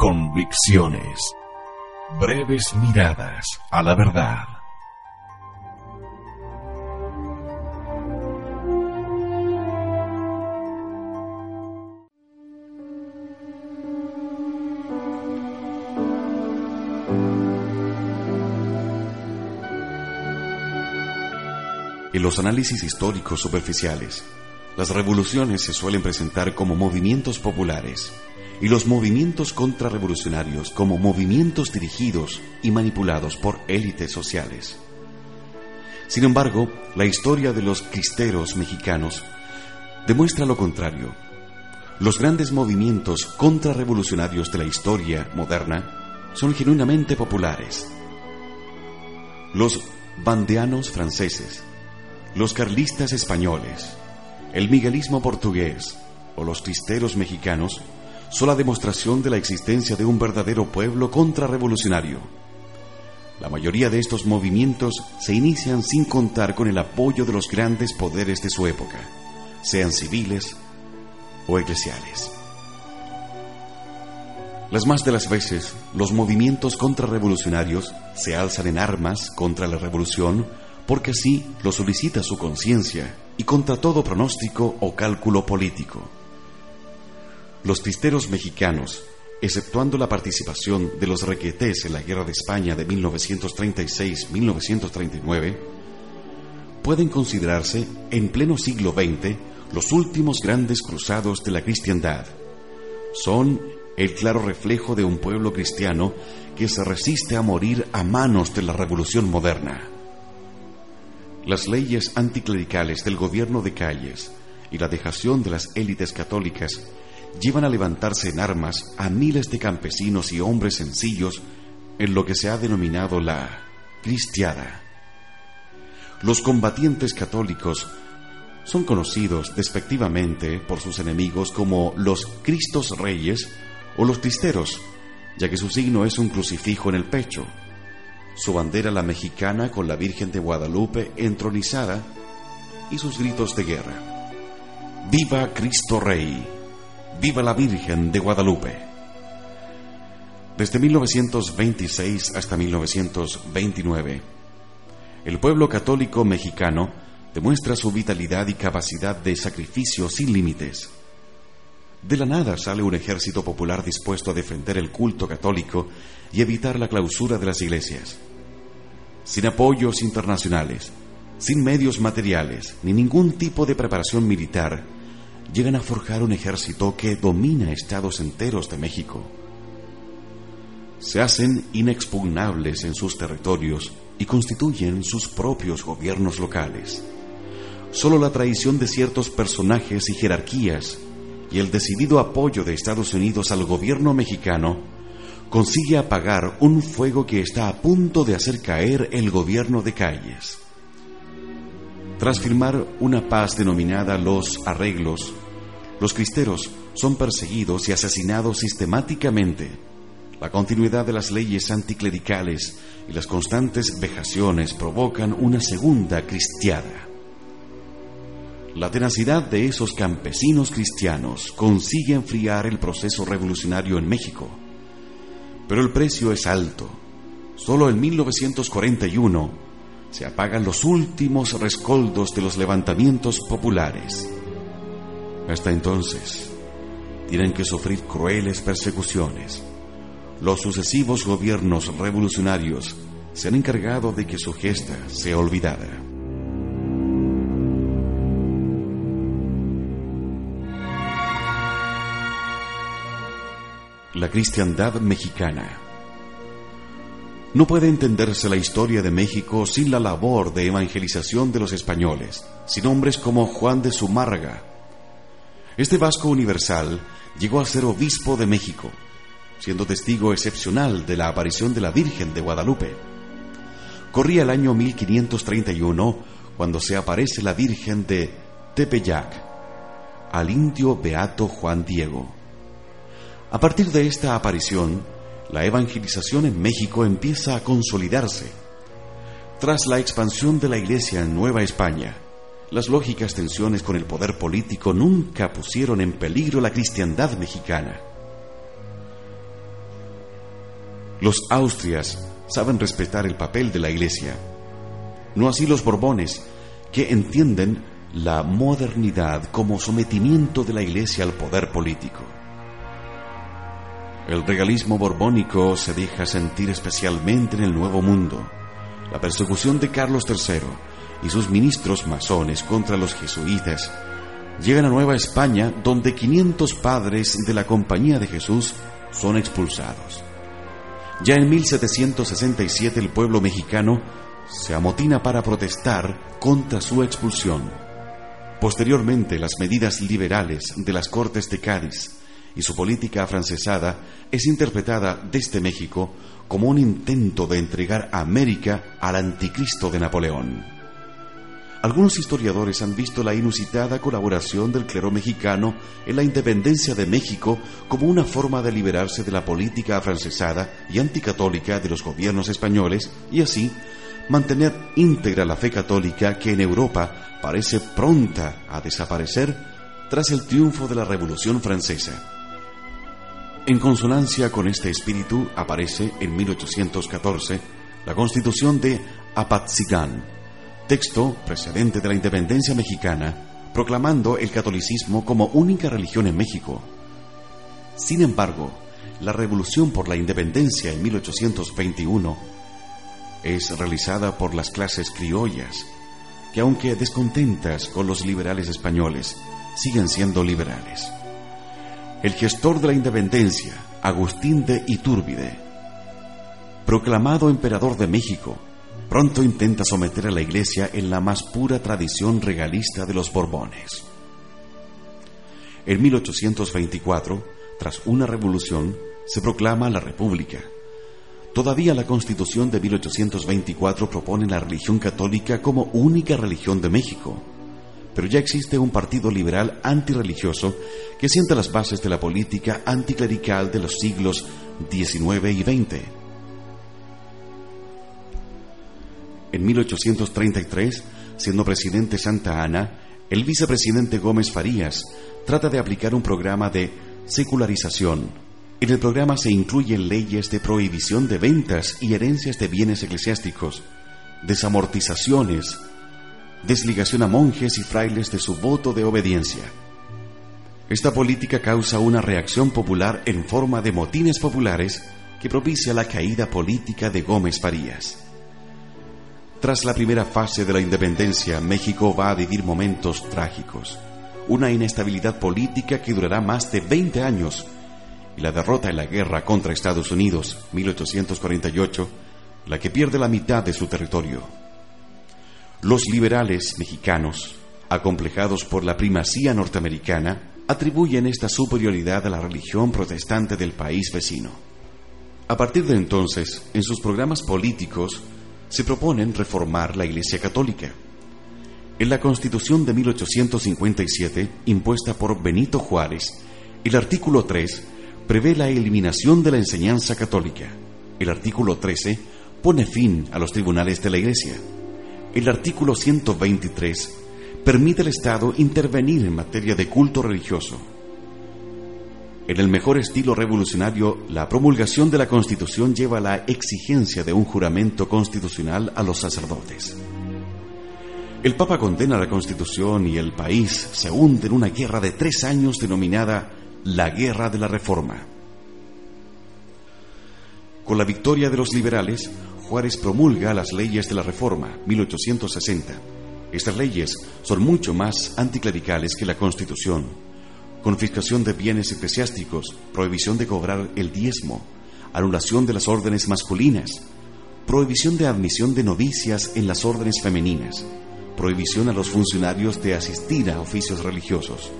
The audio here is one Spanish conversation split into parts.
Convicciones. Breves miradas a la verdad. En los análisis históricos superficiales, las revoluciones se suelen presentar como movimientos populares y los movimientos contrarrevolucionarios como movimientos dirigidos y manipulados por élites sociales. Sin embargo, la historia de los cristeros mexicanos demuestra lo contrario. Los grandes movimientos contrarrevolucionarios de la historia moderna son genuinamente populares. Los bandeanos franceses, los carlistas españoles, el miguelismo portugués o los cristeros mexicanos son la demostración de la existencia de un verdadero pueblo contrarrevolucionario. La mayoría de estos movimientos se inician sin contar con el apoyo de los grandes poderes de su época, sean civiles o eclesiales. Las más de las veces, los movimientos contrarrevolucionarios se alzan en armas contra la revolución porque así lo solicita su conciencia y contra todo pronóstico o cálculo político. Los cristeros mexicanos, exceptuando la participación de los requetés en la Guerra de España de 1936-1939, pueden considerarse en pleno siglo XX los últimos grandes cruzados de la cristiandad. Son el claro reflejo de un pueblo cristiano que se resiste a morir a manos de la revolución moderna. Las leyes anticlericales del gobierno de calles y la dejación de las élites católicas llevan a levantarse en armas a miles de campesinos y hombres sencillos en lo que se ha denominado la cristiada. Los combatientes católicos son conocidos despectivamente por sus enemigos como los Cristos Reyes o los Cristeros, ya que su signo es un crucifijo en el pecho, su bandera la mexicana con la Virgen de Guadalupe entronizada y sus gritos de guerra. ¡Viva Cristo Rey! ¡Viva la Virgen de Guadalupe! Desde 1926 hasta 1929, el pueblo católico mexicano demuestra su vitalidad y capacidad de sacrificio sin límites. De la nada sale un ejército popular dispuesto a defender el culto católico y evitar la clausura de las iglesias. Sin apoyos internacionales, sin medios materiales, ni ningún tipo de preparación militar, llegan a forjar un ejército que domina estados enteros de México. Se hacen inexpugnables en sus territorios y constituyen sus propios gobiernos locales. Solo la traición de ciertos personajes y jerarquías y el decidido apoyo de Estados Unidos al gobierno mexicano consigue apagar un fuego que está a punto de hacer caer el gobierno de calles. Tras firmar una paz denominada los arreglos, los cristeros son perseguidos y asesinados sistemáticamente. La continuidad de las leyes anticlericales y las constantes vejaciones provocan una segunda cristiada. La tenacidad de esos campesinos cristianos consigue enfriar el proceso revolucionario en México. Pero el precio es alto. Solo en 1941 se apagan los últimos rescoldos de los levantamientos populares. Hasta entonces, tienen que sufrir crueles persecuciones. Los sucesivos gobiernos revolucionarios se han encargado de que su gesta sea olvidada. la cristiandad mexicana. No puede entenderse la historia de México sin la labor de evangelización de los españoles, sin hombres como Juan de Zumárraga. Este vasco universal llegó a ser obispo de México, siendo testigo excepcional de la aparición de la Virgen de Guadalupe. Corría el año 1531 cuando se aparece la Virgen de Tepeyac al indio beato Juan Diego. A partir de esta aparición, la evangelización en México empieza a consolidarse. Tras la expansión de la Iglesia en Nueva España, las lógicas tensiones con el poder político nunca pusieron en peligro la cristiandad mexicana. Los Austrias saben respetar el papel de la Iglesia. No así los Borbones, que entienden la modernidad como sometimiento de la Iglesia al poder político. El regalismo borbónico se deja sentir especialmente en el Nuevo Mundo. La persecución de Carlos III y sus ministros masones contra los jesuitas llegan a Nueva España donde 500 padres de la Compañía de Jesús son expulsados. Ya en 1767 el pueblo mexicano se amotina para protestar contra su expulsión. Posteriormente, las medidas liberales de las Cortes de Cádiz y su política afrancesada es interpretada desde México como un intento de entregar América al anticristo de Napoleón. Algunos historiadores han visto la inusitada colaboración del clero mexicano en la independencia de México como una forma de liberarse de la política afrancesada y anticatólica de los gobiernos españoles y así mantener íntegra la fe católica que en Europa parece pronta a desaparecer tras el triunfo de la Revolución Francesa. En consonancia con este espíritu aparece en 1814 la Constitución de Apatzingán, texto precedente de la independencia mexicana, proclamando el catolicismo como única religión en México. Sin embargo, la revolución por la independencia en 1821 es realizada por las clases criollas, que aunque descontentas con los liberales españoles, siguen siendo liberales. El gestor de la independencia, Agustín de Iturbide, proclamado emperador de México, pronto intenta someter a la Iglesia en la más pura tradición regalista de los Borbones. En 1824, tras una revolución, se proclama la República. Todavía la Constitución de 1824 propone la religión católica como única religión de México, pero ya existe un partido liberal antirreligioso que sienta las bases de la política anticlerical de los siglos XIX y XX En 1833, siendo presidente Santa Ana, el vicepresidente Gómez Farías trata de aplicar un programa de secularización. En el programa se incluyen leyes de prohibición de ventas y herencias de bienes eclesiásticos, desamortizaciones, desligación a monjes y frailes de su voto de obediencia. Esta política causa una reacción popular en forma de motines populares que propicia la caída política de Gómez Farías. Tras la primera fase de la independencia, México va a vivir momentos trágicos, una inestabilidad política que durará más de 20 años y la derrota en la guerra contra Estados Unidos, 1848, la que pierde la mitad de su territorio. Los liberales mexicanos, acomplejados por la primacía norteamericana, atribuyen esta superioridad a la religión protestante del país vecino. A partir de entonces, en sus programas políticos, se proponen reformar la Iglesia Católica. En la Constitución de 1857, impuesta por Benito Juárez, el artículo 3 prevé la eliminación de la enseñanza católica. El artículo 13 pone fin a los tribunales de la Iglesia. El artículo 123 permite al Estado intervenir en materia de culto religioso. En el mejor estilo revolucionario, la promulgación de la Constitución lleva la exigencia de un juramento constitucional a los sacerdotes. El Papa condena la Constitución y el país se hunde en una guerra de tres años denominada la Guerra de la Reforma. Con la victoria de los liberales, Juárez promulga las leyes de la Reforma, 1860. Estas leyes son mucho más anticlericales que la Constitución confiscación de bienes eclesiásticos, prohibición de cobrar el diezmo, anulación de las órdenes masculinas, prohibición de admisión de novicias en las órdenes femeninas, prohibición a los funcionarios de asistir a oficios religiosos.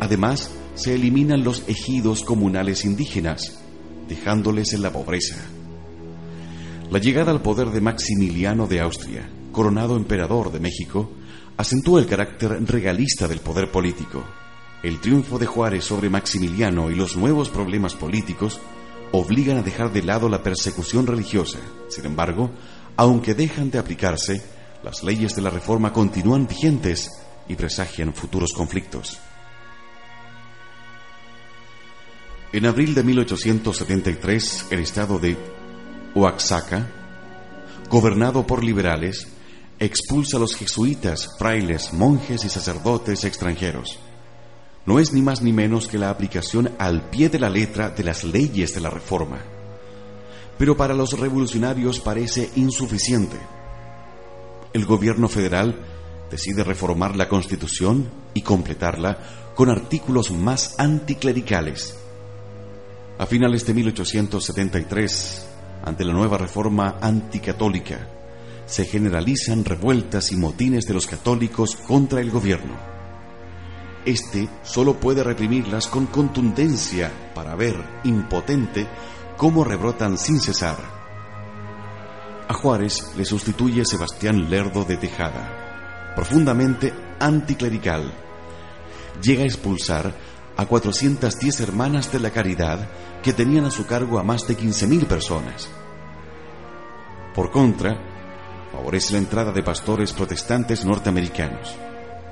Además, se eliminan los ejidos comunales indígenas, dejándoles en la pobreza. La llegada al poder de Maximiliano de Austria, coronado emperador de México, acentúa el carácter regalista del poder político el triunfo de Juárez sobre Maximiliano y los nuevos problemas políticos obligan a dejar de lado la persecución religiosa. Sin embargo, aunque dejan de aplicarse, las leyes de la reforma continúan vigentes y presagian futuros conflictos. En abril de 1873, el estado de Oaxaca, gobernado por liberales, expulsa a los jesuitas, frailes, monjes y sacerdotes extranjeros. No es ni más ni menos que la aplicación al pie de la letra de las leyes de la Reforma. Pero para los revolucionarios parece insuficiente. El gobierno federal decide reformar la Constitución y completarla con artículos más anticlericales. A finales de 1873, ante la nueva reforma anticatólica, se generalizan revueltas y motines de los católicos contra el gobierno. Este solo puede reprimirlas con contundencia para ver, impotente, cómo rebrotan sin cesar. A Juárez le sustituye Sebastián Lerdo de Tejada, profundamente anticlerical. Llega a expulsar a 410 hermanas de la caridad que tenían a su cargo a más de 15.000 personas. Por contra, favorece la entrada de pastores protestantes norteamericanos.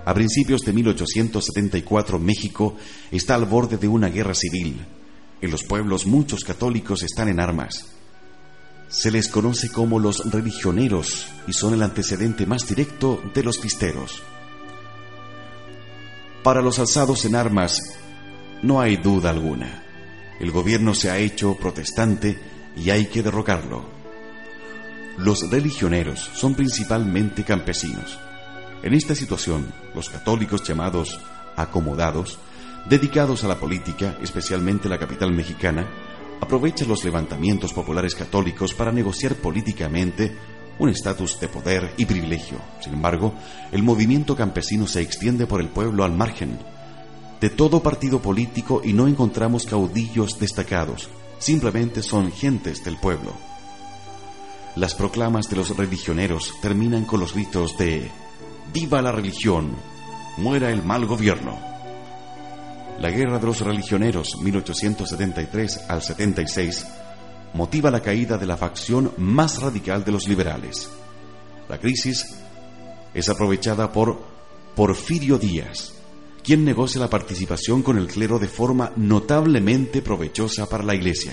A principios de 1874 México está al borde de una guerra civil. En los pueblos muchos católicos están en armas. Se les conoce como los religioneros y son el antecedente más directo de los pisteros. Para los alzados en armas no hay duda alguna. El gobierno se ha hecho protestante y hay que derrocarlo. Los religioneros son principalmente campesinos. En esta situación, los católicos llamados acomodados, dedicados a la política, especialmente la capital mexicana, aprovechan los levantamientos populares católicos para negociar políticamente un estatus de poder y privilegio. Sin embargo, el movimiento campesino se extiende por el pueblo al margen de todo partido político y no encontramos caudillos destacados, simplemente son gentes del pueblo. Las proclamas de los religioneros terminan con los gritos de Viva la religión, muera el mal gobierno. La guerra de los religioneros 1873 al 76 motiva la caída de la facción más radical de los liberales. La crisis es aprovechada por Porfirio Díaz, quien negocia la participación con el clero de forma notablemente provechosa para la Iglesia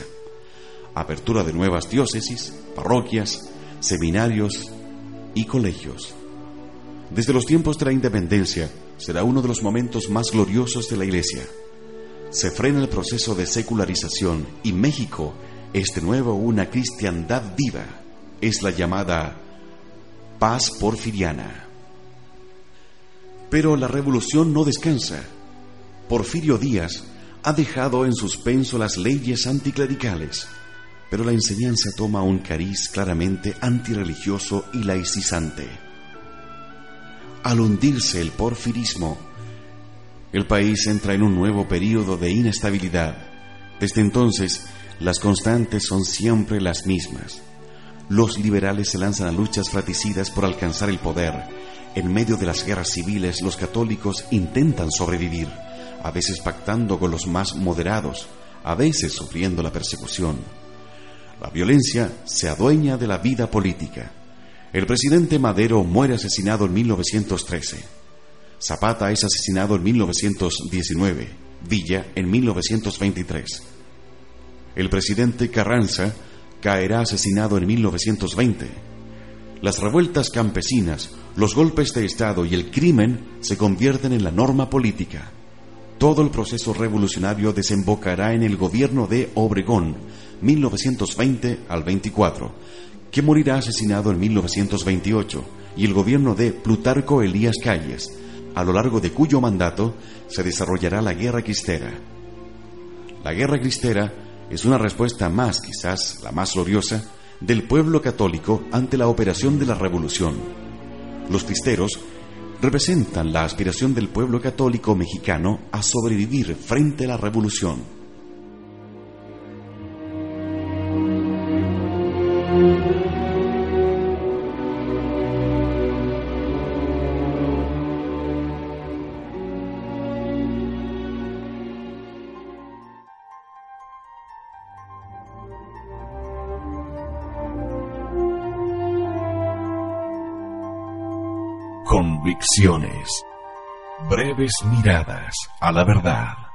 apertura de nuevas diócesis, parroquias, seminarios y colegios. Desde los tiempos de la independencia será uno de los momentos más gloriosos de la Iglesia. Se frena el proceso de secularización y México es de nuevo una cristiandad viva. Es la llamada paz porfiriana. Pero la revolución no descansa. Porfirio Díaz ha dejado en suspenso las leyes anticlericales pero la enseñanza toma un cariz claramente antirreligioso y laicizante. Al hundirse el porfirismo, el país entra en un nuevo período de inestabilidad. Desde entonces, las constantes son siempre las mismas. Los liberales se lanzan a luchas fratricidas por alcanzar el poder. En medio de las guerras civiles, los católicos intentan sobrevivir, a veces pactando con los más moderados, a veces sufriendo la persecución. La violencia se adueña de la vida política. El presidente Madero muere asesinado en 1913. Zapata es asesinado en 1919. Villa en 1923. El presidente Carranza caerá asesinado en 1920. Las revueltas campesinas, los golpes de Estado y el crimen se convierten en la norma política. Todo el proceso revolucionario desembocará en el gobierno de Obregón, 1920 al 24, que morirá asesinado en 1928, y el gobierno de Plutarco Elías Calles, a lo largo de cuyo mandato se desarrollará la Guerra Cristera. La Guerra Cristera es una respuesta más, quizás la más gloriosa, del pueblo católico ante la operación de la Revolución. Los cristeros representan la aspiración del pueblo católico mexicano a sobrevivir frente a la Revolución. Convicciones. Breves miradas a la verdad.